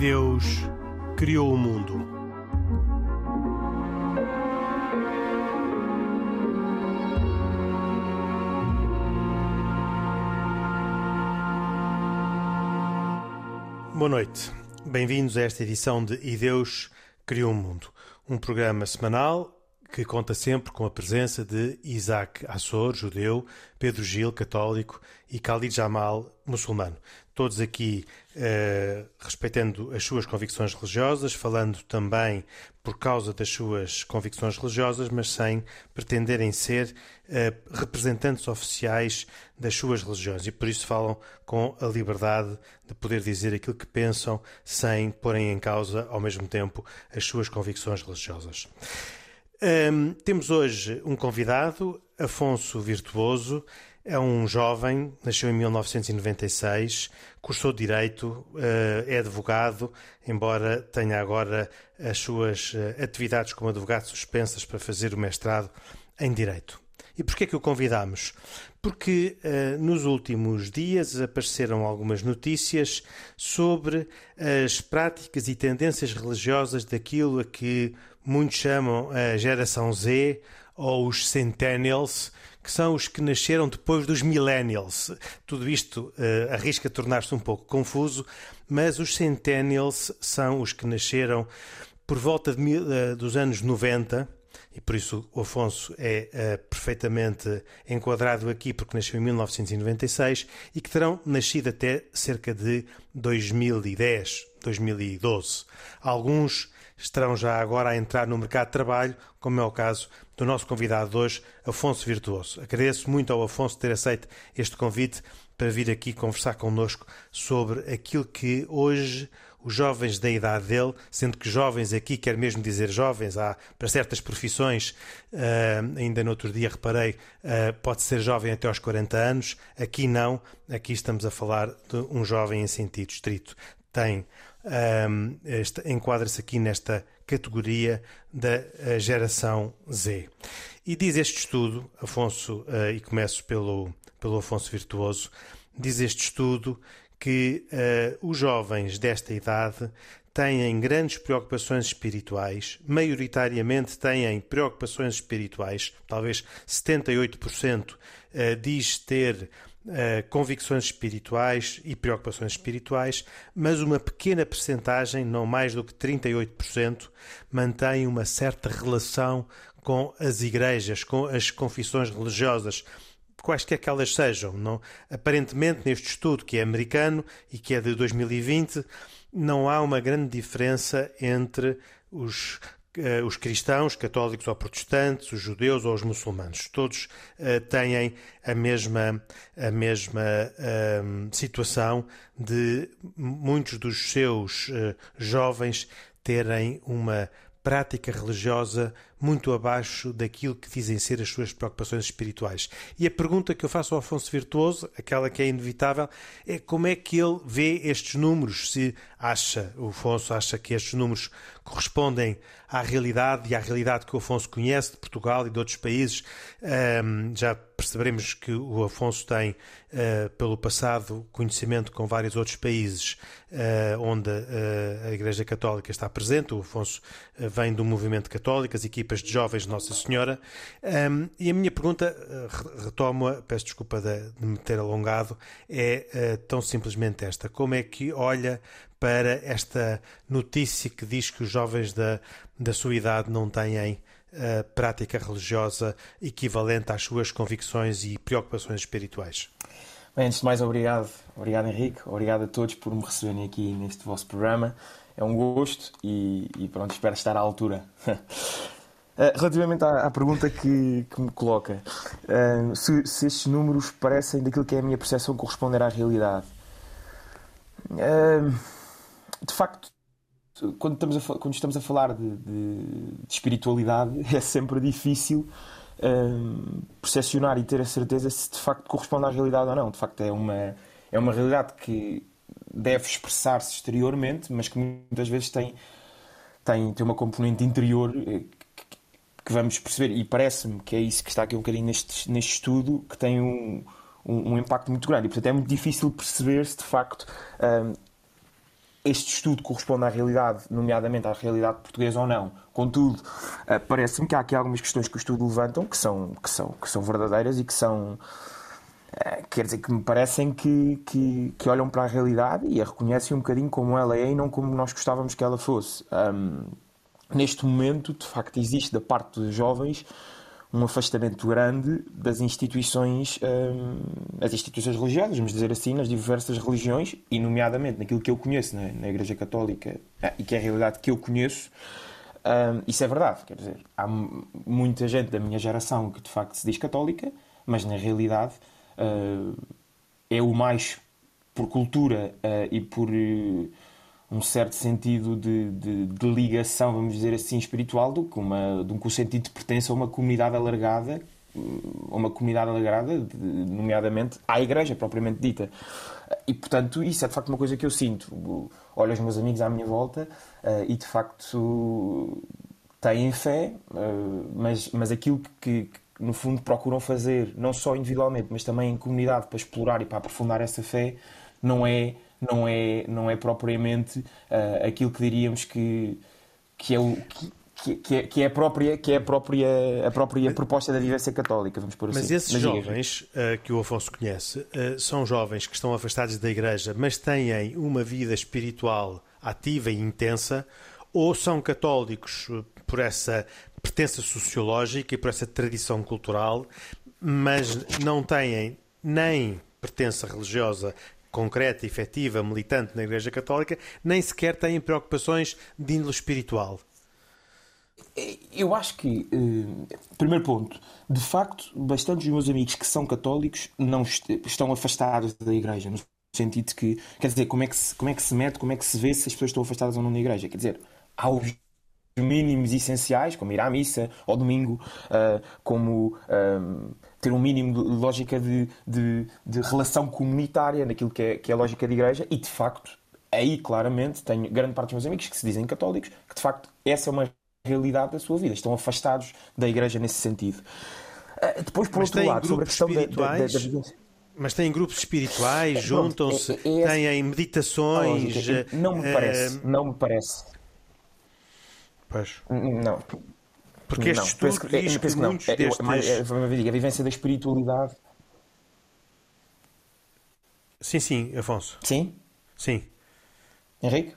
Deus criou o mundo. Boa noite. Bem-vindos a esta edição de E Deus criou o mundo, um programa semanal que conta sempre com a presença de Isaac Assor, judeu, Pedro Gil, católico, e Khalid Jamal, muçulmano. Todos aqui eh, respeitando as suas convicções religiosas, falando também por causa das suas convicções religiosas, mas sem pretenderem ser eh, representantes oficiais das suas religiões. E por isso falam com a liberdade de poder dizer aquilo que pensam, sem porem em causa, ao mesmo tempo, as suas convicções religiosas. Um, temos hoje um convidado, Afonso Virtuoso. É um jovem, nasceu em 1996, cursou Direito, uh, é advogado, embora tenha agora as suas uh, atividades como advogado suspensas para fazer o mestrado em Direito. E porquê é que o convidamos? Porque uh, nos últimos dias apareceram algumas notícias sobre as práticas e tendências religiosas daquilo a que muitos chamam a geração Z ou os Centennials, que são os que nasceram depois dos Millennials. Tudo isto uh, arrisca tornar-se um pouco confuso, mas os Centennials são os que nasceram por volta de, uh, dos anos 90 e por isso o Afonso é uh, perfeitamente enquadrado aqui, porque nasceu em 1996 e que terão nascido até cerca de 2010, 2012. Alguns estarão já agora a entrar no mercado de trabalho, como é o caso do nosso convidado de hoje, Afonso Virtuoso. Agradeço muito ao Afonso ter aceito este convite para vir aqui conversar connosco sobre aquilo que hoje os jovens da idade dele, sendo que jovens aqui quer mesmo dizer jovens, há para certas profissões, uh, ainda no outro dia reparei, uh, pode ser jovem até aos 40 anos, aqui não, aqui estamos a falar de um jovem em sentido estrito. Tem um, enquadra-se aqui nesta categoria da geração Z. E diz este estudo, Afonso, uh, e começo pelo, pelo Afonso Virtuoso, diz este estudo que uh, os jovens desta idade têm grandes preocupações espirituais, maioritariamente têm preocupações espirituais, talvez 78% uh, diz ter uh, convicções espirituais e preocupações espirituais, mas uma pequena percentagem, não mais do que 38%, mantém uma certa relação com as igrejas, com as confissões religiosas, quaisquer que elas sejam. Não, aparentemente, neste estudo que é americano e que é de 2020, não há uma grande diferença entre os os cristãos, católicos ou protestantes, os judeus ou os muçulmanos. Todos uh, têm a mesma, a mesma uh, situação de muitos dos seus eh, jovens terem uma prática religiosa muito abaixo daquilo que dizem ser as suas preocupações espirituais. E a pergunta que eu faço ao Afonso Virtuoso, aquela que é inevitável, é como é que ele vê estes números, se acha, o Afonso acha que estes números correspondem à realidade e à realidade que o Afonso conhece de Portugal e de outros países. Um, já perceberemos que o Afonso tem, uh, pelo passado, conhecimento com vários outros países uh, onde uh, a Igreja Católica está presente. O Afonso vem do movimento católico, as equipas de jovens de Nossa Senhora. Um, e a minha pergunta, retomo-a, peço desculpa de, de me ter alongado, é tão simplesmente esta: como é que olha para esta notícia que diz que os jovens da, da sua idade não têm uh, prática religiosa equivalente às suas convicções e preocupações espirituais. Bem, antes de mais, obrigado. Obrigado, Henrique. Obrigado a todos por me receberem aqui neste vosso programa. É um gosto e, e pronto, espero estar à altura. Eh, relativamente à, à, pergunta que, que me coloca, uh, se, se, estes números parecem daquilo que é a minha percepção corresponder à realidade. Uh, de facto, quando estamos a, quando estamos a falar de, de, de espiritualidade, é sempre difícil um, percepcionar e ter a certeza se de facto corresponde à realidade ou não. De facto, é uma, é uma realidade que deve expressar-se exteriormente, mas que muitas vezes tem, tem, tem uma componente interior eh, que, vamos perceber. E parece-me que é isso que está aqui um bocadinho neste, neste estudo, que tem um, um, um impacto muito grande. E, portanto, é muito difícil perceber se de facto um, este estudo corresponde à realidade, nomeadamente à realidade portuguesa ou não. Contudo, eh, parece-me que há aqui algumas questões que o estudo levantam que são, que são, que são verdadeiras e que são. Eh, quer dizer, que me parecem que, que, que olham para a realidade e a reconhecem um bocadinho como ela é e não como nós gostávamos que ela fosse. Um, neste momento, de facto, existe da parte dos jovens um afastamento grande das instituições, um, as instituições religiosas, vamos dizer assim, nas diversas religiões, e nomeadamente naquilo que eu conheço na, Igreja Católica, ah, e que é a realidade que eu conheço, um, isso é verdade. Quer dizer, há muita gente da minha geração que de facto se diz católica, mas na realidade uh, é o mais por cultura uh, e por. Um certo sentido de, de, de, ligação, vamos dizer assim, espiritual, do que, uma, do que o sentido de pertença a uma comunidade alargada, uma comunidade alargada, nomeadamente à igreja propriamente dita. E, portanto, isso é de facto uma coisa que eu sinto. Olho os meus amigos à minha volta uh, e, de facto, têm fé, uh, mas, mas aquilo que, que, no fundo, procuram fazer, não só individualmente, mas também em comunidade, para explorar e para aprofundar essa fé, não é não é, não é propriamente uh, aquilo que diríamos que, que é o. Que, que, é, que é a própria, que é a própria, a própria proposta da vivência católica, vamos por assim. Mas esses mas jovens uh, que o Afonso conhece uh, são jovens que estão afastados da igreja, mas têm uma vida espiritual ativa e intensa, ou são católicos por essa pertença sociológica e por essa tradição cultural, mas não têm nem pertença religiosa concreta, efetiva, militante na Igreja Católica, nem sequer têm preocupações de índole espiritual. Eu acho que, eh, primeiro ponto, de facto, bastantes dos meus amigos que são católicos não est estão afastados da Igreja, no sentido de que, quer dizer, como é que se, como é que se mete, como é que se vê se as pessoas estão afastadas ou não da Igreja? Quer dizer, há os mínimos essenciais, como ir à missa ao domingo, uh, como. Uh, ter um mínimo de lógica de, de, de relação comunitária naquilo que é, que é a lógica de igreja e, de facto, aí claramente tenho grande parte dos meus amigos que se dizem católicos que, de facto, essa é uma realidade da sua vida. Estão afastados da igreja nesse sentido. Uh, depois, por Mas outro lado, sobre a questão da, da, da, da mas têm grupos espirituais, é, juntam-se, é, é, têm meditações. Não me parece, uh... não me parece. Pois. Não. Porque este estudo penso que, diz que, que muitos não. destes... É, a vivência da espiritualidade... Sim, sim, Afonso. Sim? Sim. Henrique?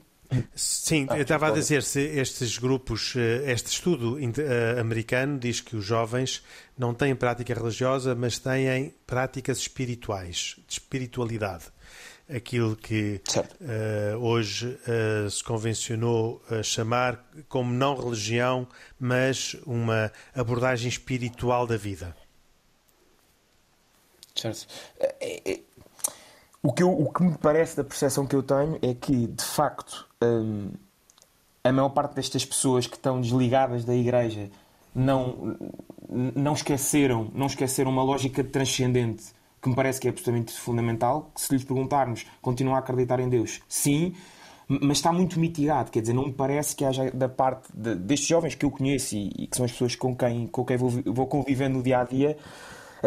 Sim, ah, eu estava a dizer se estes grupos, eh, este estudo eh, americano diz que os jovens não têm prática religiosa, mas têm práticas espirituais, de espiritualidade aquilo que uh, hoje uh, se convencionou uh, chamar como não religião, mas uma abordagem espiritual da vida. Certo. O que, eu, o que me parece da percepção que eu tenho é que, de facto, um, a maior parte destas pessoas que estão desligadas da igreja não, não esqueceram não esqueceram uma lógica transcendente que me parece que é absolutamente fundamental, que se lhes perguntarmos, continuam a acreditar em Deus? Sim, mas está muito mitigado, quer dizer, não me parece que haja da parte de, destes jovens que eu conheço e, e, que são as pessoas com quem, com quem vou, vou convivendo no dia a dia,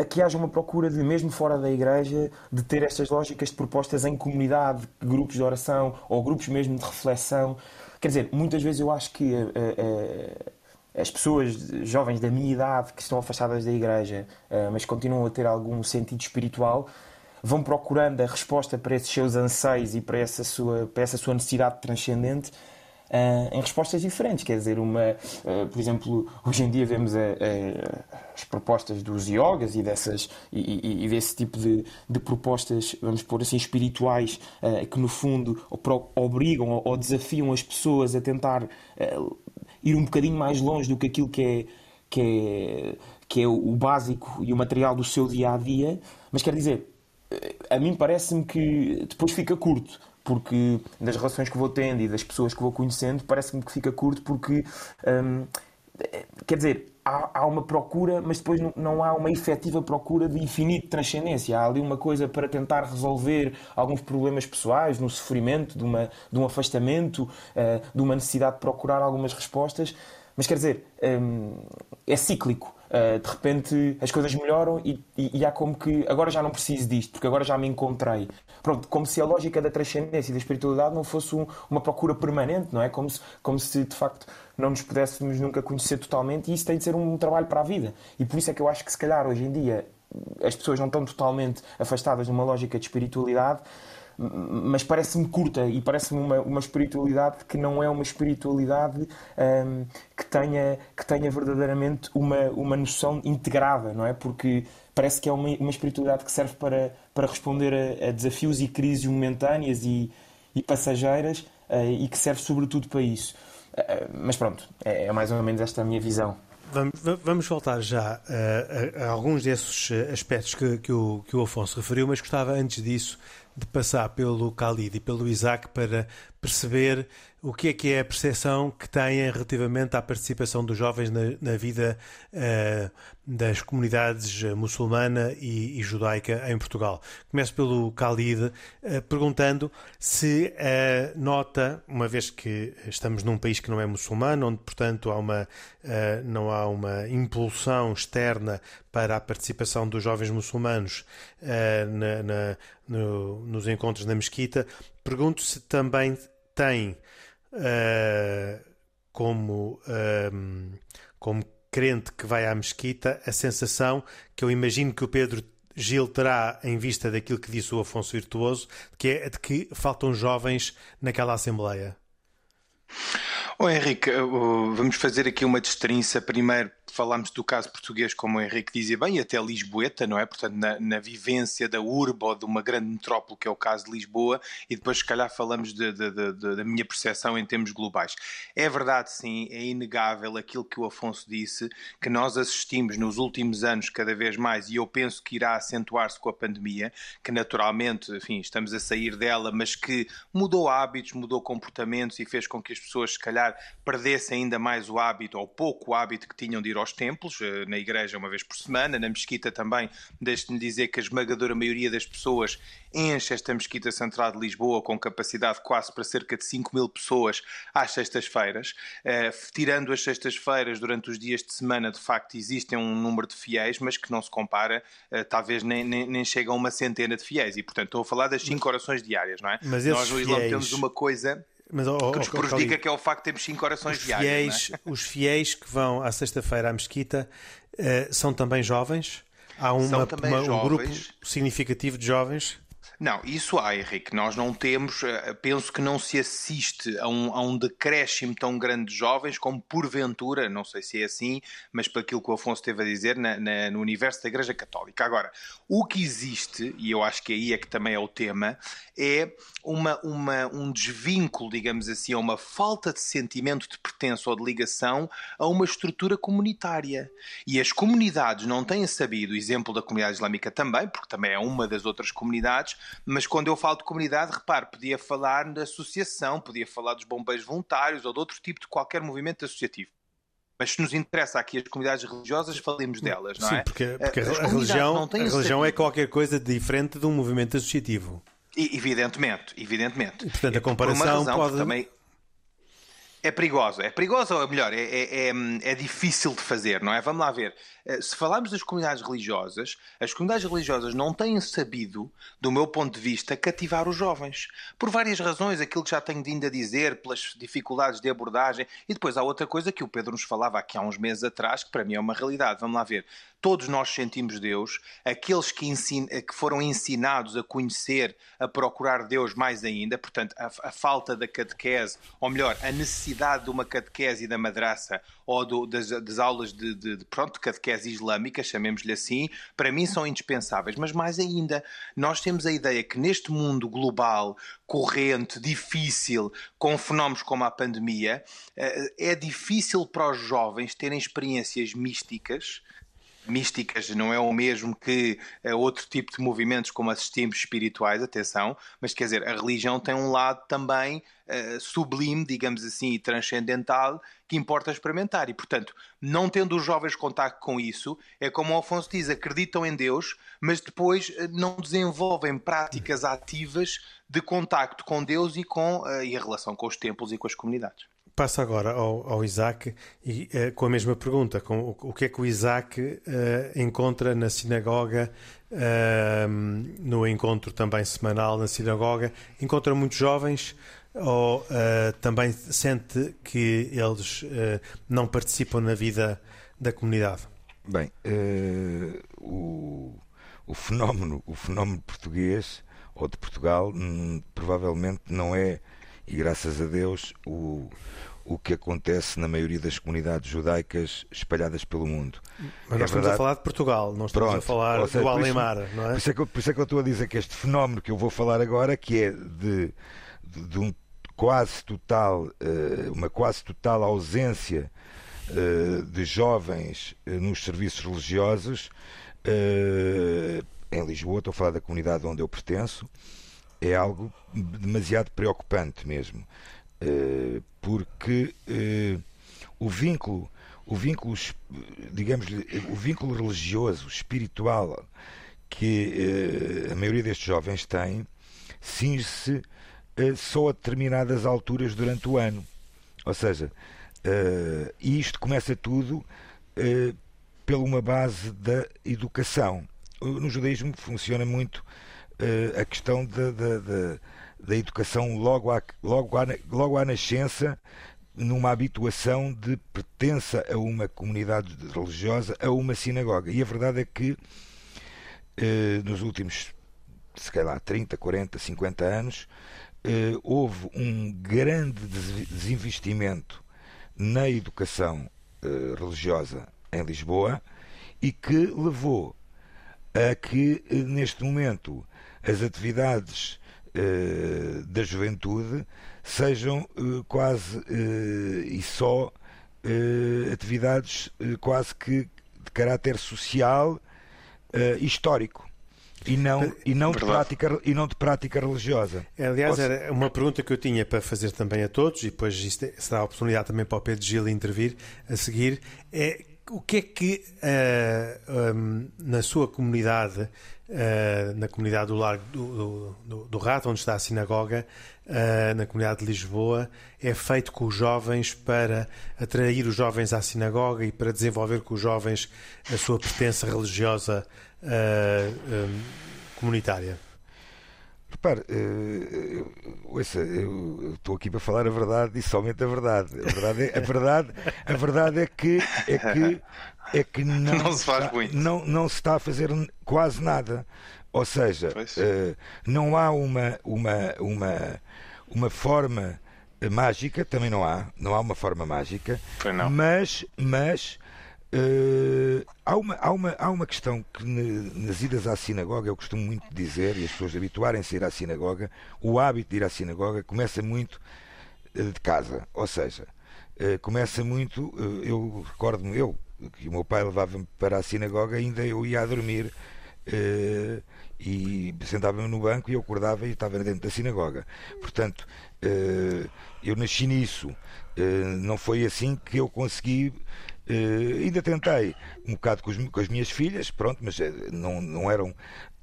que haja uma procura de, mesmo fora da igreja, de ter estas lógicas de propostas em comunidade, grupos de oração ou grupos mesmo de reflexão. Quer dizer, muitas vezes eu acho que uh, uh, as pessoas jovens da minha idade que estão afastadas da igreja, uh, mas continuam a ter algum sentido espiritual, vão procurando a resposta para esses seus anseios e para essa sua, para essa sua necessidade transcendente uh, em respostas diferentes. Quer dizer, uma, uh, por exemplo, hoje em dia vemos as propostas dos yogas e, dessas, e, e, desse tipo de, de, propostas, vamos pôr assim, espirituais, que no fundo obrigam ou desafiam as pessoas a tentar ir um bocadinho mais longe do que aquilo que é, que é, que é o básico e o material do seu dia a dia, mas quer dizer, eh, a mim parece-me que depois fica curto, porque das relações que vou tendo e das pessoas que vou conhecendo, parece-me que fica curto porque. Hum, quer dizer, há, há, uma procura, mas depois não, não, há uma efetiva procura de infinito transcendência. Há ali uma coisa para tentar resolver alguns problemas pessoais, no sofrimento, de, uma, de um afastamento, uh, de uma necessidade de procurar algumas respostas, mas quer dizer, um, é cíclico. Uh, de repente as coisas melhoram e, e, e, há como que agora já não preciso disto, porque agora já me encontrei. Pronto, como se a lógica da transcendência e da espiritualidade não fosse um, uma procura permanente, não é? Como se, como se de facto não nos pudéssemos nunca conhecer totalmente e isso tem de ser um trabalho para a vida. E por isso é que eu acho que se calhar hoje em dia as pessoas não estão totalmente afastadas de uma lógica de espiritualidade mas parece-me curta e parece-me uma, uma espiritualidade que não é uma espiritualidade um, que, tenha, que tenha verdadeiramente uma, uma noção integrada, não é? Porque parece que é uma, uma espiritualidade que serve para, para responder a, a desafios e crises momentâneas e, e passageiras uh, e que serve sobretudo para isso. Uh, mas pronto, é, é mais ou menos esta a minha visão. Vamos voltar já a, a, a alguns desses aspectos que, que, o, que o Afonso referiu, mas gostava antes disso de passar pelo Khalid e pelo Isaac para perceber o que é que é a percepção que têm relativamente à participação dos jovens na, na vida uh, das comunidades muçulmana e, e, judaica em Portugal. Começo pelo Khalid, uh, perguntando se uh, nota, uma vez que estamos num país que não é muçulmano, onde, portanto, há uma, não há uma impulsão externa para a participação dos jovens muçulmanos na, na, no, nos encontros na mesquita, pergunto se também tem uh, como, uh, como crente que vai à mesquita a sensação que eu imagino que o Pedro Gil terá em vista daquilo que disse o Afonso Virtuoso, que é de que faltam jovens naquela Assembleia. Oh, Henrique, vamos fazer aqui uma destrinça primeiro falámos do caso português, como o Henrique dizia bem, e até Lisboeta, não é? Portanto, na, na, vivência da urba ou de uma grande metrópole, que é o caso de Lisboa, e depois, se calhar, falamos de, de, de, da minha percepção em termos globais. É verdade, sim, é inegável aquilo que o Afonso disse, que nós assistimos nos últimos anos cada vez mais, e eu penso que irá acentuar-se com a pandemia, que naturalmente, enfim, estamos a sair dela, mas que mudou hábitos, mudou comportamentos e fez com que as pessoas, se calhar, perdessem ainda mais o hábito, ou pouco hábito que tinham de ir aos templos, eh, na igreja uma vez por semana, na mesquita também. Deixe-me dizer que a esmagadora maioria das pessoas enche esta mesquita central de Lisboa com capacidade quase para cerca de 5 mil pessoas às sextas-feiras. Uh, tirando as sextas-feiras, durante os dias de semana, de facto, existem um número de fiéis, mas que não se compara, uh, talvez nem, nem, nem chega a uma centena de fiéis. E, portanto, estou a falar das 5 orações diárias, não é? Mas Nós no Islã fiéis... temos uma coisa mas, oh, que nos oh, prejudica, que é o facto de termos 5 orações diárias. Fiéis, é? Os fiéis que vão à sexta-feira à mesquita uh, são também jovens? Há uma, uma, um grupo significativo de jovens? Não, isso há, Henrique. Nós não temos, eh, penso que não se assiste a um, a um decréscimo tão grande de jovens como porventura, não sei se é assim, mas para aquilo que o Afonso teve a dizer na, na, no universo da Igreja Católica. Agora, o que existe, e eu acho que aí é que também é o tema, é uma, uma, um desvínculo, digamos assim, uma falta de sentimento de pertença ou de ligação a uma estrutura comunitária. E as comunidades não têm sabido, exemplo da comunidade islâmica também, porque também é uma das outras comunidades, mas quando eu falo de comunidade, repare, podia falar da associação, podia falar dos bombeiros voluntários ou de outro tipo de qualquer movimento associativo. Mas se nos interessa aqui as comunidades religiosas, falemos delas, não Sim, é? porque, porque a, a religião, a religião é qualquer coisa diferente de um movimento associativo. E, evidentemente, evidentemente. E, portanto, a comparação razão, pode... Também é perigosa. É perigosa, ou melhor, é, é, é, é, difícil de fazer, não é? Vamos lá ver. Eh, se falarmos das comunidades religiosas, as comunidades religiosas não têm sabido, do meu ponto de vista, cativar os jovens. Por várias razões, aquilo que já tenho vindo a dizer, pelas dificuldades de abordagem. E depois há outra coisa que o Pedro nos falava aqui há uns meses atrás, que para mim é uma realidade. Vamos lá ver. Todos nós sentimos Deus, aqueles que, ensin... que foram ensinados a conhecer, a procurar Deus mais ainda, portanto, a, a falta da catequese, ou melhor, a necessidade de uma catequese da madraça ou do, das, das, aulas de, de, de pronto, catequese islâmica, chamemos-lhe assim, para mim são indispensáveis. Mas mais ainda, nós temos a ideia que neste mundo global, corrente, difícil, com fenómenos como a pandemia, eh, é difícil para os jovens terem experiências místicas místicas não é o mesmo que eh, outro tipo de movimentos como assistimos espirituais, atenção, mas quer dizer, a religião tem um lado também uh, sublime, digamos assim, e transcendental que importa experimentar. E, portanto, não tendo os jovens contato com isso, é como o Afonso diz, acreditam em Deus, mas depois eh, não desenvolvem práticas ativas de contacto com Deus e com uh, e a relação com os templos e com as comunidades. Passo agora ao, ao Isaac e, uh, com a mesma pergunta: com, o, o, que é que o Isaac uh, encontra na sinagoga, uh, no encontro também semanal na sinagoga? Encontra muitos jovens ou também sente que eles não participam na vida da comunidade? Bem, o, o, fenómeno, o fenómeno português ou de Portugal hum, provavelmente não é e graças a Deus o, o que acontece na maioria das comunidades judaicas espalhadas pelo mude. Mas nós é estamos verdade... a falar de Portugal, não estamos Pronto, a falar seja, do Alemar, não é? Por isso é, que, por isso é que eu estou a dizer que este fenómeno que eu vou falar agora, que é de, de, de um quase total, eh, uma quase total ausência eh, de jovens eh, nos serviços religiosos, em Lisboa, estou a falar da comunidade onde eu pertenço, é algo demasiado preocupante mesmo, eh, porque eh, o vínculo, o vínculo, digamos, o vínculo religioso, espiritual que eh, a maioria destes jovens tem, cinge-se só a determinadas alturas durante o ano. Ou seja, e isto começa tudo pela uma base da educação. No judaísmo funciona muito a questão da, da, educação logo à, logo, à, logo à nascença, numa habituação de pertença a uma comunidade religiosa, a uma sinagoga. E a verdade é que uh, nos últimos, se calhar, 30, 40, 50 anos, uh, houve um grande desinvestimento na educação religiosa em Lisboa e que levou a que, neste momento, as atividades uh, da juventude sejam uh, quase e só atividades quase que de caráter social histórico e não, e, não de prática, e não de prática religiosa. Aliás, era uma pergunta que eu tinha para fazer também a todos, e depois isto é, será a oportunidade também para o Pedro Gil intervir a seguir, é o que é que uh, um, na sua comunidade uh, na comunidade do Largo do, do, do, Rato, onde está a sinagoga, uh, na comunidade de Lisboa, é feito com os jovens para atrair os jovens à sinagoga e para desenvolver com os jovens a sua pertença religiosa eh, um, comunitária? Repare, uh, ouça, eu estou aqui para falar a verdade e somente a verdade. A verdade é, a verdade, a verdade é que é que é que não, não se faz está, muito. Não, não se está a fazer quase nada. Ou seja, uh, não há uma, uma, uma, uma forma mágica, também não há, não há uma forma mágica, mas, mas uh, há, uma, há, uma, há uma questão que nas idas à sinagoga, eu costumo muito dizer, e as pessoas habituarem-se a ir à sinagoga, o hábito de ir à sinagoga começa muito uh, de casa, ou seja, começa muito, eu recordo-me, eu que o meu pai levava-me para a sinagoga, ainda eu ia a dormir uh, e sentava-me no banco e eu acordava e estava dentro da sinagoga. Portanto, uh, eu nasci nisso. Uh, não foi assim que eu consegui. Ainda tentei um bocado com, os, com, as minhas filhas, pronto, mas não, não eram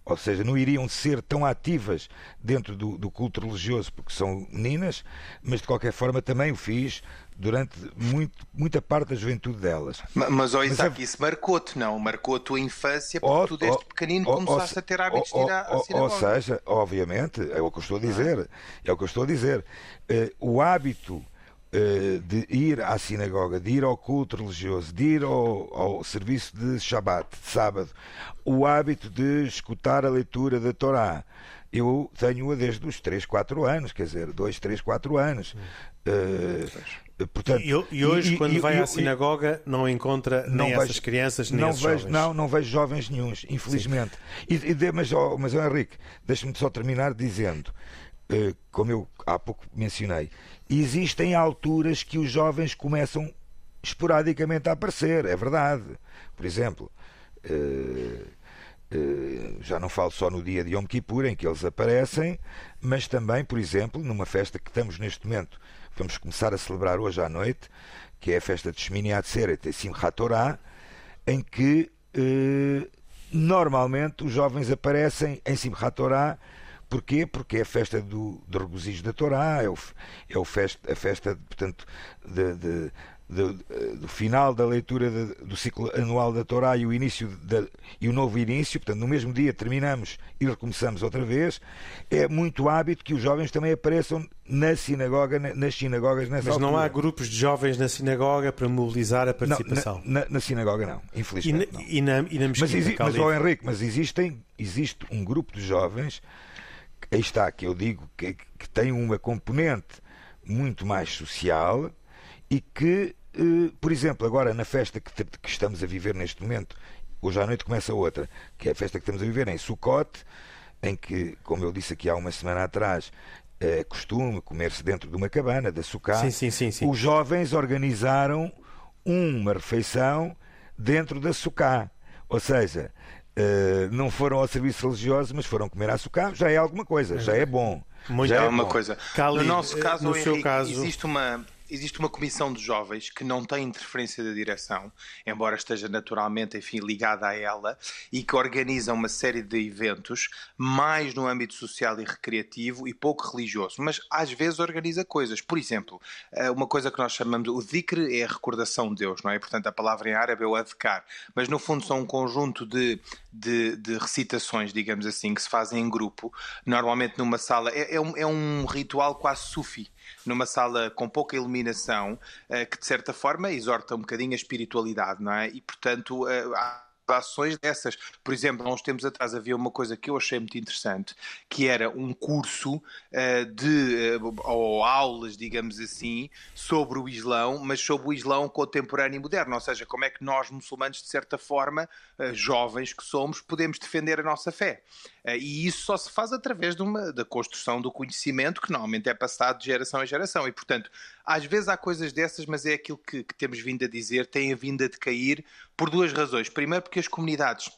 ou seja, não iriam ser tão ativas dentro do, do, culto religioso porque são meninas, mas de qualquer forma também o fiz durante muito, muita parte da juventude delas. Mas, mas oh, Isaac, mas, isso marcou-te, não? Marcou a tua infância porque oh, tu desde oh, pequenino oh, começaste a ter hábitos de ir à, à Ou seja, obviamente, é o que eu estou a dizer. É o que eu estou a dizer. Uh, o hábito uh, de ir à sinagoga, de ir ao culto religioso, de ir ao, ao serviço de Shabat, de sábado, o hábito de escutar a leitura da Torá, eu tenho-a desde os 3, 4 anos, quer dizer, 2, 3, 4 anos. Uh, portanto, e, e hoje, e, quando e, vai à sinagoga, não encontra não nem vejo, essas crianças, nem não esses vejo, jovens. Não, não vejo jovens nenhums, infelizmente. E, e, mas, oh, mas oh, Henrique, deixa-me só terminar dizendo, como eu há pouco mencionei, existem alturas que os jovens começam esporadicamente a aparecer, é verdade. Por exemplo, uh, eh, já não falo só no dia de Yom Kippur, em que eles aparecem, mas também, por exemplo, numa festa que estamos neste momento, vamos começar a celebrar hoje à noite, que é a festa de Shmini Atzeret e Simchat Torah, em que eh, normalmente os jovens aparecem em Simchat Torah porquê? Porque é a festa do, do regozijo da Torá, é, o, é o festa, a festa, portanto, de, de do, do, final da leitura de, do ciclo anual da Torá e o início de, e o novo início, portanto, no mesmo dia terminamos e recomeçamos outra vez, é muito hábito que os jovens também apareçam na sinagoga, nas sinagogas nessa Mas altura. não há grupos de jovens na sinagoga para mobilizar a participação? Não, na, na, na, sinagoga não, infelizmente. E na, e na, e na mesquita, mas, exi, mas oh, Henrique, mas existem, existe um grupo de jovens, aí está, que eu digo que, que tem uma componente muito mais social e que eh, por exemplo, agora na festa que, que, estamos a viver neste momento, hoje à noite começa outra, que é a festa que estamos a viver em Sukkot, em que, como eu disse aqui há uma semana atrás, é costume comer-se dentro de uma cabana, da Sukkot. Sim, sim, sim, sim. Os jovens organizaram uma refeição dentro da Sukkot. Ou seja, Uh, não foram ao serviço religioso, mas foram comer açúcar, já é alguma coisa, já é bom. Muito já é uma coisa. Cali, no nosso caso, no Henrique, seu caso, existe uma, existe uma comissão de jovens que não tem interferência da direção, embora esteja naturalmente, enfim, ligada a ela, e que organiza uma série de eventos, mais no âmbito social e recreativo e pouco religioso, mas às vezes organiza coisas. Por exemplo, eh, uma coisa que nós chamamos, o dhikr é a recordação de Deus, não é? Portanto, a palavra em árabe é o adkar, mas no fundo são um conjunto de, de, de recitações, digamos assim, que se fazem em grupo, normalmente numa sala, é, é, um, é um ritual quase sufi, numa sala com pouca iluminação, eh, que de certa forma exorta um bocadinho a espiritualidade, não é? E portanto eh, ações dessas. Por exemplo, há uns tempos atrás havia uma coisa que eu achei muito interessante, que era um curso uh, de, uh, ou aulas, digamos assim, sobre o Islão, mas sobre o Islão contemporâneo e moderno, ou seja, como é que nós, muçulmanos, de certa forma, uh, jovens que somos, podemos defender a nossa fé. e isso só se faz através de uma, da construção do conhecimento, que normalmente é passado de geração em geração. E, portanto, às vezes há coisas dessas, mas é aquilo que, que temos vindo a dizer, têm vindo a decair por duas razões. Primeiro, porque as comunidades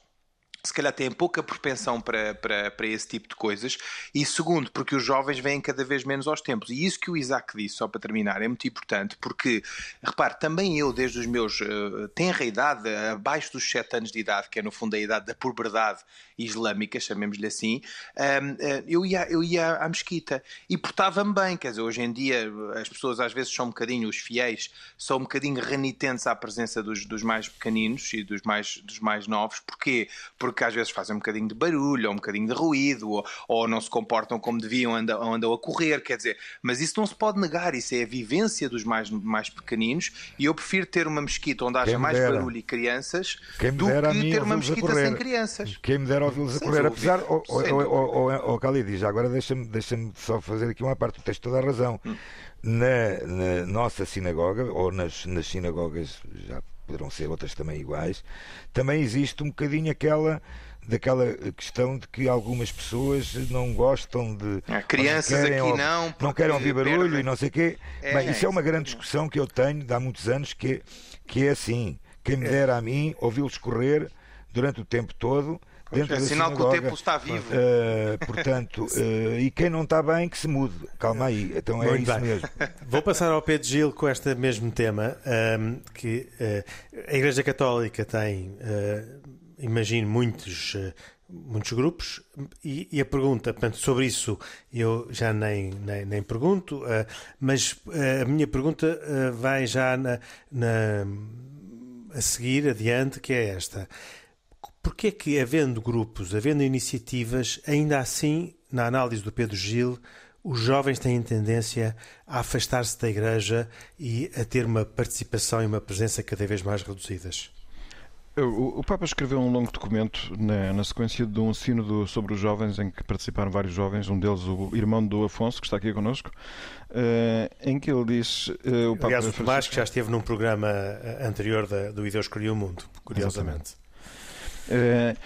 se calhar têm pouca propensão para, para, para esse tipo de coisas, e segundo, porque os jovens vêm cada vez menos aos tempos. E isso que o Isaac disse, só para terminar, é muito importante, porque, repare, também eu, desde os meus uh, tenra idade, abaixo dos 7 anos de idade, que é no fundo a idade da puberdade islâmica, chamemos-lhe assim, eh, eu, ia, eu ia à mesquita. E portava-me bem, quer dizer, hoje em dia as pessoas às vezes são um bocadinho, os fiéis, são um bocadinho renitentes à presença dos, dos mais pequeninos e dos mais, dos mais novos, porquê? Porque porque às vezes fazem um bocadinho de barulho, ou um bocadinho de ruído, ou, ou não se comportam como deviam, andam, andam a correr, quer dizer, mas isso não se pode negar, isso é a vivência dos mais, mais pequeninos, e eu prefiro ter uma mesquita onde haja mais barulho e crianças do que ter uma mesquita sem crianças. Quem me dera ouvi-los a correr, apesar, ou oh, oh, Khalid, já agora deixa-me deixa só fazer aqui uma parte, tens toda a razão. Hum. Na, na, nossa sinagoga, ou nas, nas sinagogas já poderão ser outras também iguais, também existe um bocadinho aquela daquela questão de que algumas pessoas não gostam de é, crianças não aqui não não querem ouvir barulho e não sei o quê é, Bem, isso é, é uma grande discussão que eu tenho de há muitos anos que, que é assim quem me é. dera a mim ouvi-los correr durante o tempo todo Dentro é sinal que o tempo está vivo. Uh, portanto, uh, e quem não está bem, que se mude. Calma aí. Então é Muito isso bem. mesmo. Vou passar ao Pedro Gil com este mesmo tema, um, ehm, que uh, a Igreja Católica tem, imagino, muitos muitos grupos e, e, a pergunta portanto, sobre isso eu já nem, nem, nem pergunto, uh, mas uh, a minha pergunta uh, vai já na, na, a seguir adiante, que é esta. Porquê que, havendo grupos, havendo iniciativas, ainda assim, na análise do Pedro Gil, os jovens têm tendência a afastar-se da Igreja e a ter uma participação e uma presença cada vez mais reduzidas? O, Papa escreveu um longo documento na, na, sequência de um sínodo sobre os jovens, em que participaram vários jovens, um deles o irmão do Afonso, que está aqui connosco, uh, em que ele diz. Uh, o Papa Aliás, o Tomás, que já esteve num programa eh, anterior da, do E Deus Criou o Mundo, curiosamente. Exatamente. Uh,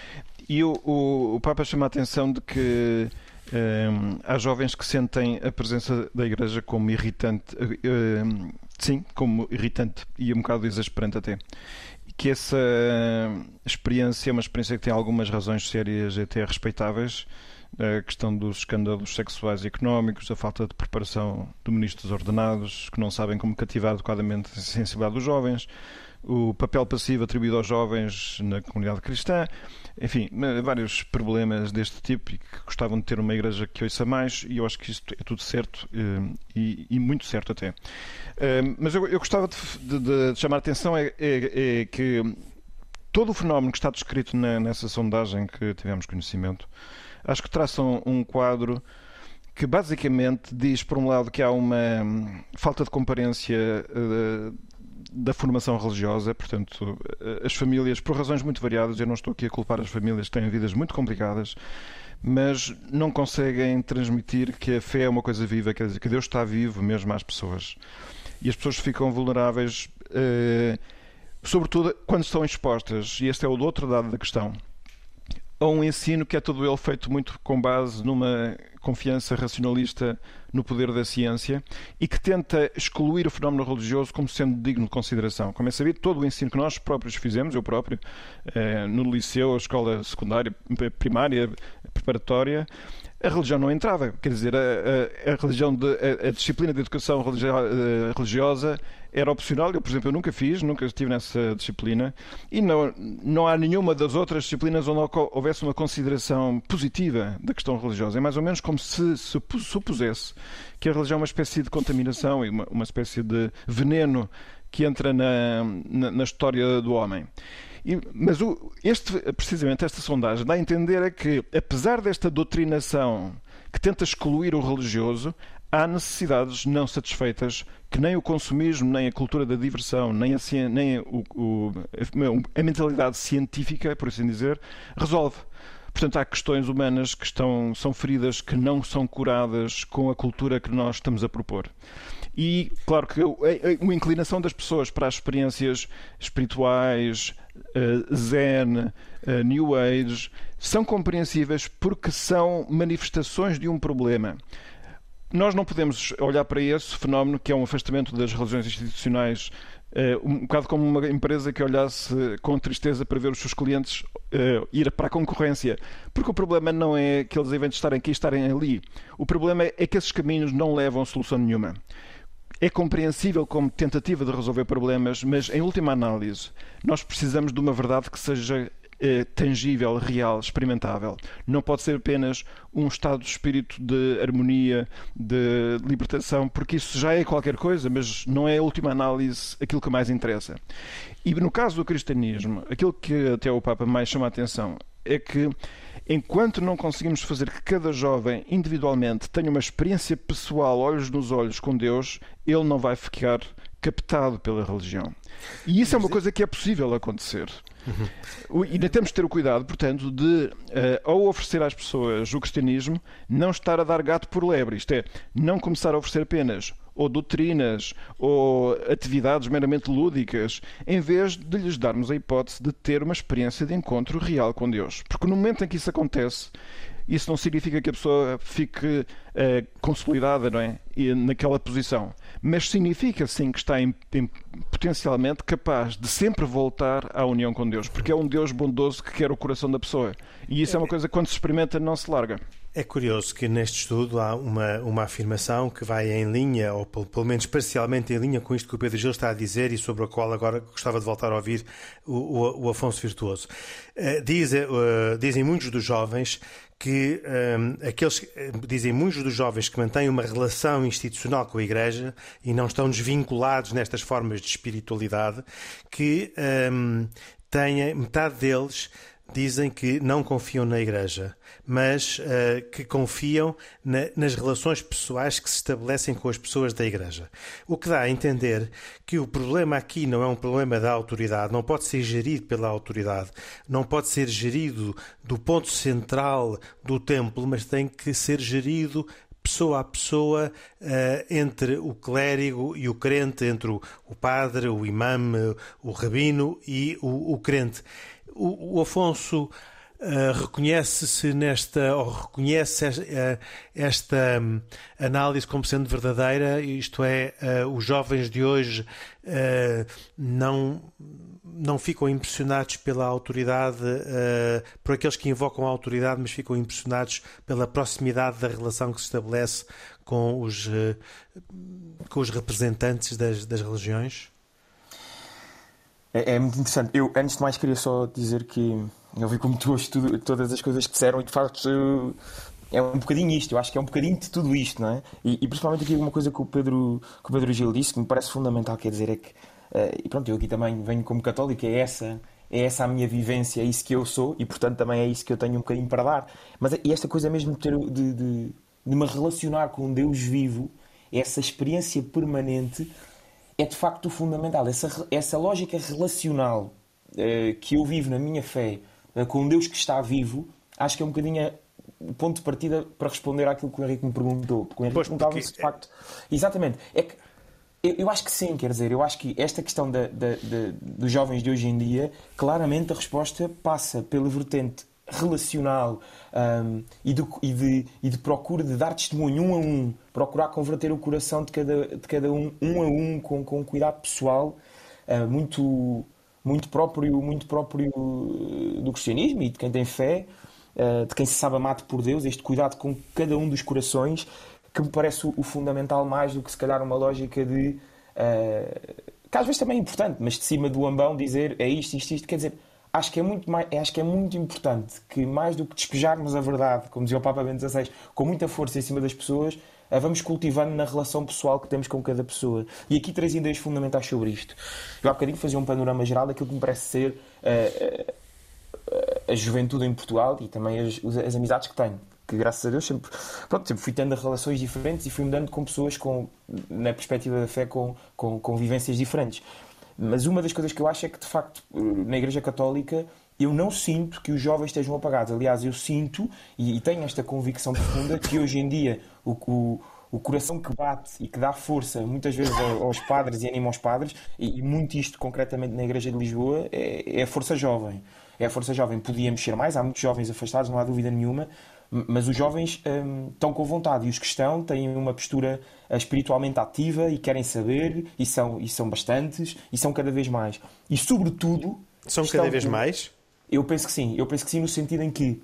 e o, o, o, Papa chama a atenção de que uh, há jovens que sentem a presença da Igreja como irritante, uh, sim, como irritante e um bocado exasperante até. Que essa experiência é uma experiência que tem algumas razões sérias e até respeitáveis a questão dos escândalos sexuais e económicos, a falta de preparação de ministros ordenados que não sabem como cativar adequadamente a sensibilidade dos jovens, o papel passivo atribuído aos jovens na comunidade cristã, enfim, vários problemas deste tipo e que gostavam de ter uma igreja que ouça mais, e eu acho que isso é tudo certo eh, e, e muito certo até. Eh, mas eu, eu gostava de, de, de, chamar a atenção é, é, é, que todo o fenómeno que está descrito na, nessa sondagem que tivemos conhecimento, acho que traça um, quadro que basicamente diz, por um lado, que há uma hum, falta de comparência uh, da formação religiosa, portanto, eh, as famílias, por razões muito variadas, eu não estou aqui a culpar as famílias que têm vidas muito complicadas, mas não conseguem transmitir que a fé é uma coisa viva, quer dizer, que Deus está vivo mesmo às pessoas. E as pessoas ficam vulneráveis, eh, sobretudo quando estão expostas, e este é o outro dado da questão, a um ensino que é todo ele feito muito com base numa confiança racionalista no poder da ciência e que tenta excluir o fenómeno religioso como sendo digno de consideração. Como é sabido, todo o ensino que nós próprios fizemos, eu próprio, eh, no liceu, escola secundária, primária, preparatória, a religião não entrava. Quer dizer, a, a, a religião de, a, a, disciplina de educação eh, religiosa era opcional. Eu, por exemplo, eu nunca fiz, nunca estive nessa disciplina. E não, não há nenhuma das outras disciplinas onde houvesse uma consideração positiva da questão religiosa. É mais ou menos como se, se supusesse que a religião é uma espécie de contaminação e uma, uma espécie de veneno que entra na, na, na história do homem. E, mas o, este, precisamente esta sondagem dá a entender é que, apesar desta doutrinação que tenta excluir o religioso, há necessidades não satisfeitas que nem o consumismo, nem a cultura da diversão, nem a, nem o, o, a mentalidade científica, por assim dizer, resolve. Portanto, há questões humanas que estão, são feridas que não são curadas com a cultura que nós estamos a propor. E, claro, que uma inclinação das pessoas para as experiências espirituais, uh, Zen, uh, New Age, são compreensíveis porque são manifestações de um problema. Nós não podemos olhar para esse fenómeno que é um afastamento das religiões institucionais Uh, um bocado como uma empresa que olhasse com tristeza para ver os seus clientes uh, ir para a concorrência. Porque o problema não é que eles eventos estarem aqui estarem ali. O problema é que esses caminhos não levam a solução nenhuma é compreensível como tentativa de resolver problemas, mas em última análise, nós precisamos de uma verdade que seja eh, tangível, real, experimentável. Não pode ser apenas um estado de espírito de harmonia, de libertação, porque isso já é qualquer coisa, mas não é a última análise aquilo que mais interessa. E no caso do cristianismo, aquilo que até o Papa mais chama a atenção é que enquanto não conseguimos fazer que cada jovem individualmente tenha uma experiência pessoal, olhos nos olhos com Deus, ele não vai ficar captado pela religião. E isso é uma coisa que é possível acontecer. Uhum. E ainda temos de ter o cuidado, portanto, de, uh, ao oferecer às pessoas o cristianismo, não estar a dar gato por lebre. Isto é, não começar a oferecer apenas ou doutrinas ou atividades meramente lúdicas, em vez de lhes darmos a hipótese de ter uma experiência de encontro real com Deus. Porque no momento em que isso acontece, isso não significa que a pessoa fique uh, consolidada não é? E naquela posição. Mas significa sim que está em, em, potencialmente capaz de sempre voltar à união com Deus, porque é um Deus bondoso que quer o coração da pessoa. E isso é uma coisa que quando se experimenta não se larga. É curioso que neste estudo há uma, uma afirmação que vai em linha, ou pelo menos parcialmente em linha com isto que o Pedro Gil está a dizer e sobre a qual agora gostava de voltar a ouvir o, o, o Afonso Virtuoso. Uh, diz, uh, dizem muitos dos jovens que um, aqueles dizem muitos dos jovens que mantêm uma relação institucional com a Igreja e não estão desvinculados nestas formas de espiritualidade, que um, têm, metade deles dizem que não confiam na Igreja, mas uh, que confiam na, nas relações pessoais que se estabelecem com as pessoas da Igreja. O que dá a entender que o problema aqui não é um problema da autoridade, não pode ser gerido pela autoridade, não pode ser gerido do ponto central do templo, mas tem que ser gerido pessoa a pessoa uh, entre o clérigo e o crente, entre o, o padre, o imã, o rabino e o, o crente o, o Afonso Uh, reconhece-se nesta, ou reconhece esta, esta um, análise como sendo verdadeira, isto é, uh, os jovens de hoje uh, não, não ficam impressionados pela autoridade, por aqueles que invocam a autoridade, mas ficam impressionados pela proximidade da relação que se estabelece com os, com os representantes das, das religiões? É, é, muito interessante. Eu, antes de mais, queria só dizer que eu vi como tu tudo, todas as coisas que disseram e de facto é um bocadinho isto. Eu acho que é um bocadinho de tudo isto, não é? E, e principalmente aqui uma coisa que o Pedro, que o Pedro Gil disse que me parece fundamental, quer dizer, é que, uh, e pronto, eu aqui também venho como católico, é essa. É essa a minha vivência, é isso que eu sou e, portanto, também é isso que eu tenho um bocadinho para dar. Mas e esta coisa mesmo de, ter, de, de, de me relacionar com um Deus vivo, essa experiência permanente, é de facto fundamental. Essa, essa lógica relacional uh, que eu vivo na minha fé uh, com Deus que está vivo, acho que é um bocadinho o ponto de partida para responder àquilo que o Henrique me perguntou. Porque o Henrique perguntava se de facto. Exatamente. É que eu, eu, acho que sim, quer dizer, eu acho que esta questão da, da, da, dos jovens de hoje em dia, claramente a resposta passa pela vertente relacional um, e, de, e, de, e, de, procura de dar testemunho um a um, procurar converter o coração de cada, de cada um, um a um, com, com cuidado pessoal, uh, muito, muito, próprio, muito próprio do cristianismo e de quem tem fé, uh, de quem se sabe amado por Deus, este cuidado com cada um dos corações, que me parece o, o fundamental mais do que se calhar uma lógica de. Uh, que às vezes também é importante, mas de cima do ambão dizer é isto, isto, isto, quer dizer acho que é muito mais, acho que é muito importante que mais do que despejarmos a verdade, como dizia o Papa Bento XVI, com muita força em cima das pessoas, a vamos cultivando na relação pessoal que temos com cada pessoa. E aqui três ideias fundamentais sobre isto. Eu há bocadinho fazia um panorama geral daquilo que me parece ser uh, uh, a juventude em Portugal e também as, as amizades que tenho que graças a Deus sempre, pronto, sempre fui tendo relações diferentes e fui mudando com pessoas com, na perspectiva da fé com, com, com vivências diferentes. Mas uma das coisas que eu acho é que, de facto, na Igreja Católica, eu não sinto que os jovens estejam apagados. Aliás, eu sinto e, tenho esta convicção profunda que hoje em dia o, o, o coração que bate e que dá força muitas vezes aos padres e anima aos padres, e, e muito isto concretamente na Igreja de Lisboa, é, é a força jovem. É a força jovem. Podia mexer mais, há muitos jovens afastados, não há dúvida nenhuma, mas os jovens hum, estão com vontade e os que estão têm uma postura eh, espiritualmente ativa e querem saber, e são, e são bastantes, e são cada vez mais. E, sobretudo. São cada vez mais? Eu penso que sim. Eu penso que sim, no sentido em que.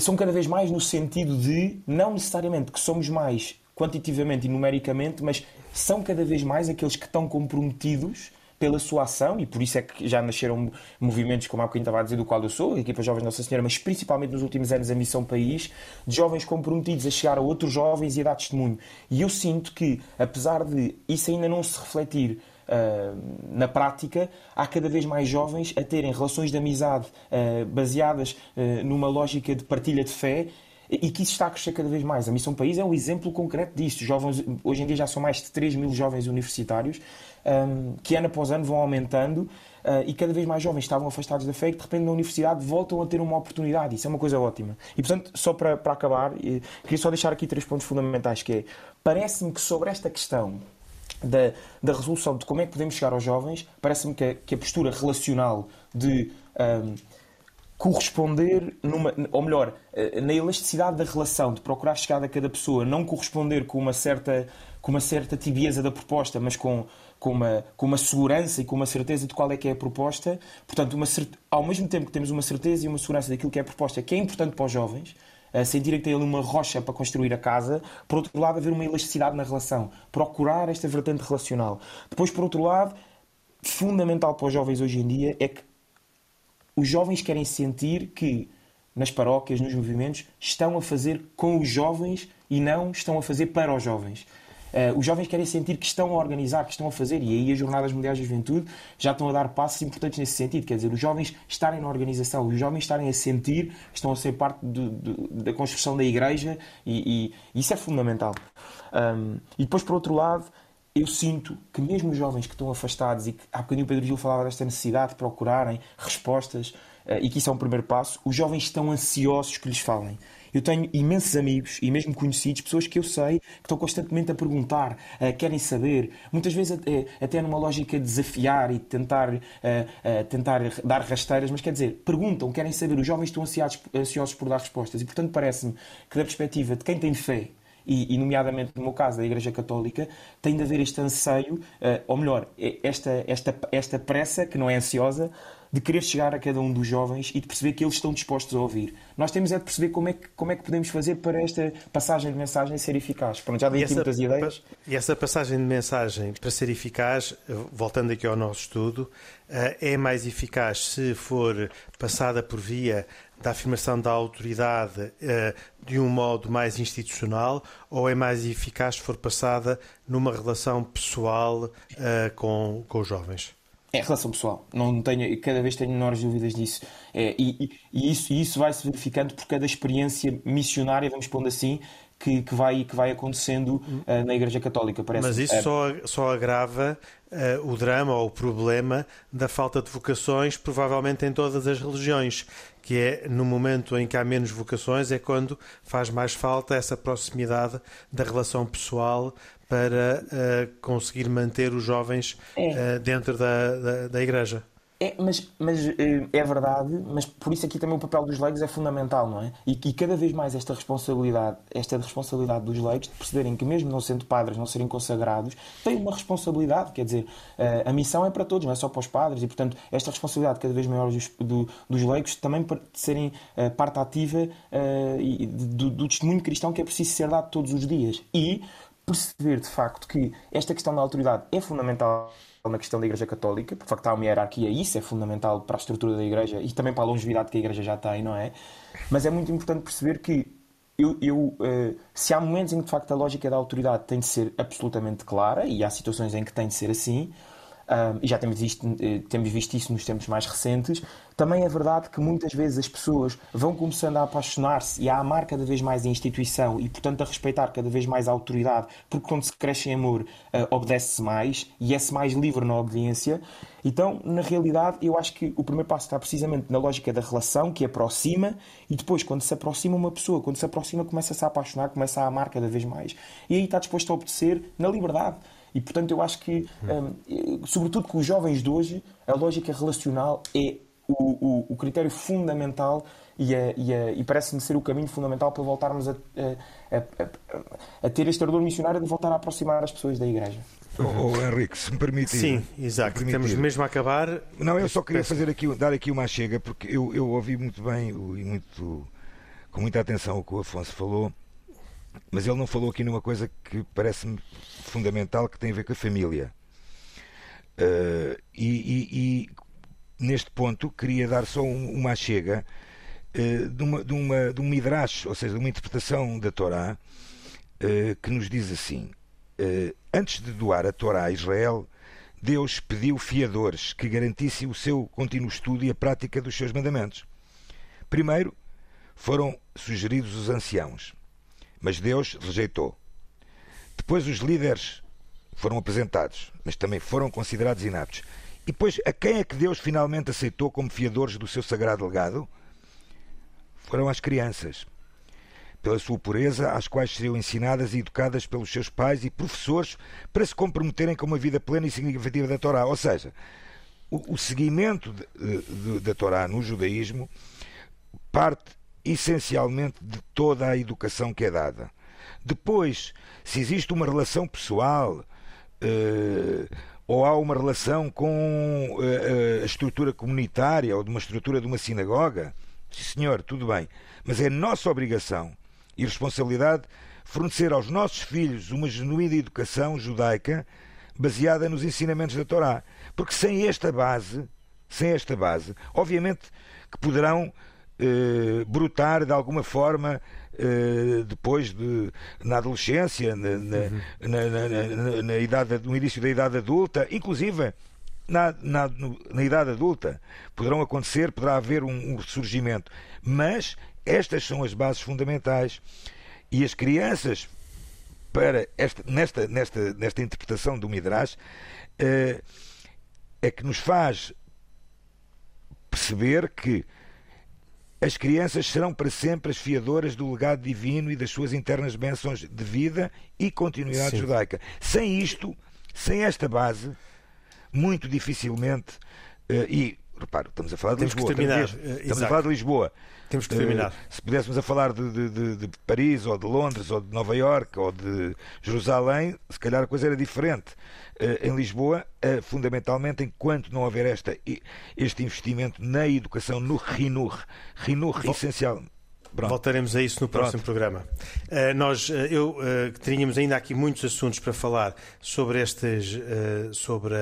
São cada vez mais no sentido de, não necessariamente que somos mais quantitativamente e numericamente, mas são cada vez mais aqueles que estão comprometidos pela sua ação, e por isso é que já nasceram movimentos, como há bocadinho estava a dizer, do qual eu sou, a equipa Jovens Nossa Senhora, mas principalmente nos últimos anos a Missão País, de jovens comprometidos a chegar a outros jovens e a dar testemunho. E eu sinto que, apesar de isso ainda não se refletir Uh, na prática, há cada vez mais jovens a terem relações de amizade uh, baseadas uh, numa lógica de partilha de fé e que isso está a crescer cada vez mais. A Missão País é um exemplo concreto disto. Jovens, hoje em dia já são mais de 3 mil jovens universitários um, que ano após ano vão aumentando uh, e cada vez mais jovens estavam afastados da fé e de repente na universidade voltam a ter uma oportunidade. Isso é uma coisa ótima. E portanto, só para, para acabar, queria só deixar aqui três pontos fundamentais, que é, parece-me que sobre esta questão da, da resolução de como é que podemos chegar aos jovens, parece-me que, que, a postura relacional de um, corresponder numa, ou melhor, eh, na elasticidade da relação, de procurar chegar a cada pessoa, não corresponder com uma certa, com uma certa tibieza da proposta, mas com com uma, com uma segurança e com uma certeza de qual é que é a proposta. Portanto, uma, ao mesmo tempo que temos uma certeza e uma segurança daquilo que é a proposta, que é importante para os jovens, sentirem que têm ali uma rocha para construir a casa, por outro lado, haver uma elasticidade na relação, procurar esta vertente relacional. Depois, por outro lado, fundamental para os jovens hoje em dia é que os jovens querem sentir que nas paróquias, nos movimentos, estão a fazer com os jovens e não estão a fazer para os jovens. Uh, os jovens querem sentir que estão a organizar, que estão a fazer, e aí as Jornadas Mundiais da Juventude já estão a dar passos importantes nesse sentido. Quer dizer, os jovens estarem na organização, os jovens estarem a sentir que estão a ser parte do, do, da construção da igreja, e, e isso é fundamental. Um, e depois, por outro lado, eu sinto que mesmo os jovens que estão afastados e que há bocadinho o Pedro Gil falava desta necessidade de procurarem respostas uh, e que isso é um primeiro passo, os jovens estão ansiosos que lhes falem. Eu tenho imensos amigos e mesmo conhecidos, pessoas que eu sei que estão constantemente a perguntar, uh, querem saber, muitas vezes até, numa lógica de desafiar e tentar, uh, uh, tentar dar rasteiras, mas quer dizer, perguntam, querem saber, os jovens estão ansiosos, ansiosos por dar respostas e, portanto, parece-me que da perspectiva de quem tem fé e, e, nomeadamente no meu caso da Igreja Católica, tem de haver este anseio, uh, ou melhor, esta, esta, esta pressa, que não é ansiosa, de querer chegar a cada um dos jovens e de perceber que eles estão dispostos a ouvir. Nós temos é de perceber como é que, como é que podemos fazer para esta passagem de mensagem ser eficaz. Pronto, já dei aqui muitas ideias. E essa passagem de mensagem para ser eficaz, voltando aqui ao nosso estudo, eh, é mais eficaz se for passada por via da afirmação da autoridade eh, de um modo mais institucional ou é mais eficaz se for passada numa relação pessoal eh, com, com os jovens? É relação pessoal. Não tenho, cada vez tenho menores dúvidas disso. É, e, e, isso, e isso vai se verificando por cada experiência missionária, vamos pondo assim, que, que, vai, que vai acontecendo uh, na Igreja Católica. Parece. Mas isso é... só, só agrava uh, o drama ou o problema da falta de vocações, provavelmente em todas as religiões, que é no momento em que há menos vocações, é quando faz mais falta essa proximidade da relação pessoal para uh, conseguir manter os jovens é. dentro da, da, da Igreja. É, mas, mas eh, é verdade, mas por isso aqui também o papel dos leigos é fundamental, não é? E, e cada vez mais esta responsabilidade, esta responsabilidade dos leigos de perceberem que mesmo não sendo padres, não serem consagrados, têm uma responsabilidade, quer dizer, eh, a missão é para todos, não é só para os padres, e portanto esta responsabilidade cada vez maior dos, do, dos leigos também de serem eh, parte ativa do, do testemunho cristão que é preciso ser dado todos os dias. E perceber de facto que esta questão da autoridade é fundamental na questão da Igreja Católica, porque de facto há uma hierarquia, isso é fundamental para a estrutura da Igreja e também para a longevidade que a Igreja já tem, não é? Mas é muito importante perceber que eu, eu uh, se há momentos em que de facto a lógica da autoridade tem de ser absolutamente clara, e há situações em que tem de ser assim, e já temos visto, eh, temos visto isso nos tempos mais recentes. Também é verdade que muitas vezes as pessoas vão começando a apaixonar-se e a amar cada vez mais a instituição e, portanto, a respeitar cada vez mais a autoridade, porque quando se cresce em amor, uh, obedece-se mais e é-se mais livre na obediência. Então, na realidade, eu acho que o primeiro passo está precisamente na lógica da relação, que aproxima, e depois, quando se aproxima uma pessoa, quando se aproxima, começa-se a apaixonar, começa a amar cada vez mais. E aí está disposto a obedecer na liberdade. E, portanto, eu acho que, um, sobretudo com os jovens de hoje, a lógica relacional é o, o, o critério fundamental e, a, e, a, e parece-me ser o caminho fundamental para voltarmos a, a, a, ter este ardor missionário de voltar a aproximar as pessoas da Igreja. Oh, oh Henrique, se me permite. Sim, exato. Estamos mesmo a acabar. Não, eu só queria fazer aqui, dar aqui uma chega, porque eu, eu ouvi muito bem e muito, com muita atenção o que o Afonso falou mas ele não falou aqui numa coisa que parece-me fundamental, que tem a ver com a família. Uh, e, e, e, neste ponto queria dar só um, uma chega uh, de, uma, de, uma, de um midrash, ou seja, de uma interpretação da Torá, uh, que nos diz assim: Antes de doar a Torá a Israel, Deus pediu fiadores que garantissem o seu contínuo estudo e a prática dos seus mandamentos. Primeiro foram sugeridos os anciãos mas Deus rejeitou. Depois os líderes foram apresentados, mas também foram considerados inaptos. E depois, a quem é que Deus finalmente aceitou como fiadores do seu sagrado legado? Foram as crianças, pela sua pureza, às quais seriam ensinadas e educadas pelos seus pais e professores para se comprometerem com uma vida plena e significativa da Torá. Ou seja, o, o seguimento de, de, da Torá no judaísmo parte essencialmente de toda a educação que é dada. Depois, se existe uma relação pessoal uh, ou há uma relação com uh, a estrutura comunitária ou de uma estrutura de uma sinagoga, sim senhor, tudo bem. Mas é nossa obrigação e responsabilidade fornecer aos nossos filhos uma genuína educação judaica baseada nos ensinamentos da Torá. Porque sem esta base, sem esta base, obviamente que poderão eh, brotar de alguma forma eh, depois de na adolescência, na, na, uhum. na, na, idade, no início da idade adulta, inclusive na, na, na, idade adulta poderão acontecer, poderá haver um, um ressurgimento, mas estas são as bases fundamentais e as crianças para esta, nesta, nesta, nesta interpretação do Midrash eh, é que nos faz perceber que as crianças serão para sempre as fiadoras do legado divino e das suas internas bênçãos de vida e continuidade Sim. judaica. Sem isto, sem esta base, muito dificilmente, uh, e reparo, estamos a falar de Temos Lisboa, terminar, estamos a falar de Lisboa. Temos que terminar. Se pudéssemos a falar de, de, de, de, Paris, ou de Londres, ou de Nova Iorque, ou de Jerusalém, se calhar a coisa era diferente. Uh, em Lisboa, uh, fundamentalmente, enquanto não houver esta, este investimento na educação, no RINUR, RINUR essencial. Pronto. Voltaremos a isso no próximo Pronto. programa. Uh, nós, uh, eu uh, tínhamos ainda aqui muitos assuntos para falar sobre estes, sobre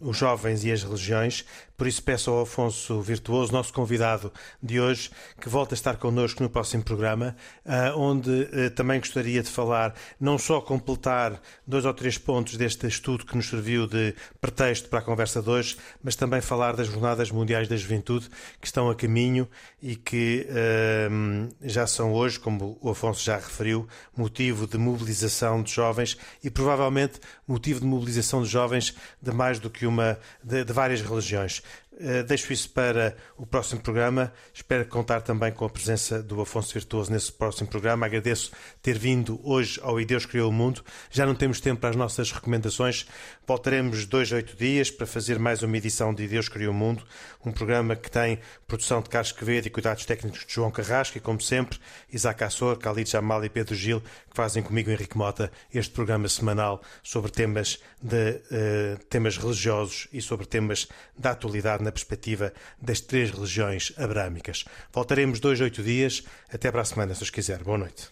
os jovens e as religiões. Por isso peço ao Afonso Virtuoso, nosso convidado de hoje, que volte a estar connosco no próximo programa, uh, onde uh, também gostaria de falar, não só completar dois ou três pontos deste estudo que nos serviu de pretexto para a conversa de hoje, mas também falar das Jornadas Mundiais da Juventude, que estão a caminho e que uh, já são hoje, como o Afonso já referiu, motivo de mobilização de jovens e provavelmente motivo de mobilização de jovens de mais do que uma, de, de várias religiões. Eh, deixo isso para o próximo programa. Espero contar também com a presença do Afonso Virtuoso nesse próximo programa. Agradeço ter vindo hoje ao E Deus Criou o Mundo. Já não temos tempo para as nossas recomendações. Voltaremos dois a oito dias para fazer mais uma edição de E Deus Criou o Mundo, um programa que tem produção de Carlos Quevedo e cuidados técnicos de João Carrasco e, como sempre, Isaac Assor, Khalid Jamal e Pedro Gil, que fazem comigo, Henrique Mota, este programa semanal sobre temas, de, uh, temas religiosos e sobre temas da atualidade na perspectiva das três religiões abrâmicas. Voltaremos dois, oito dias. Até para a semana, se os quiser. Boa noite.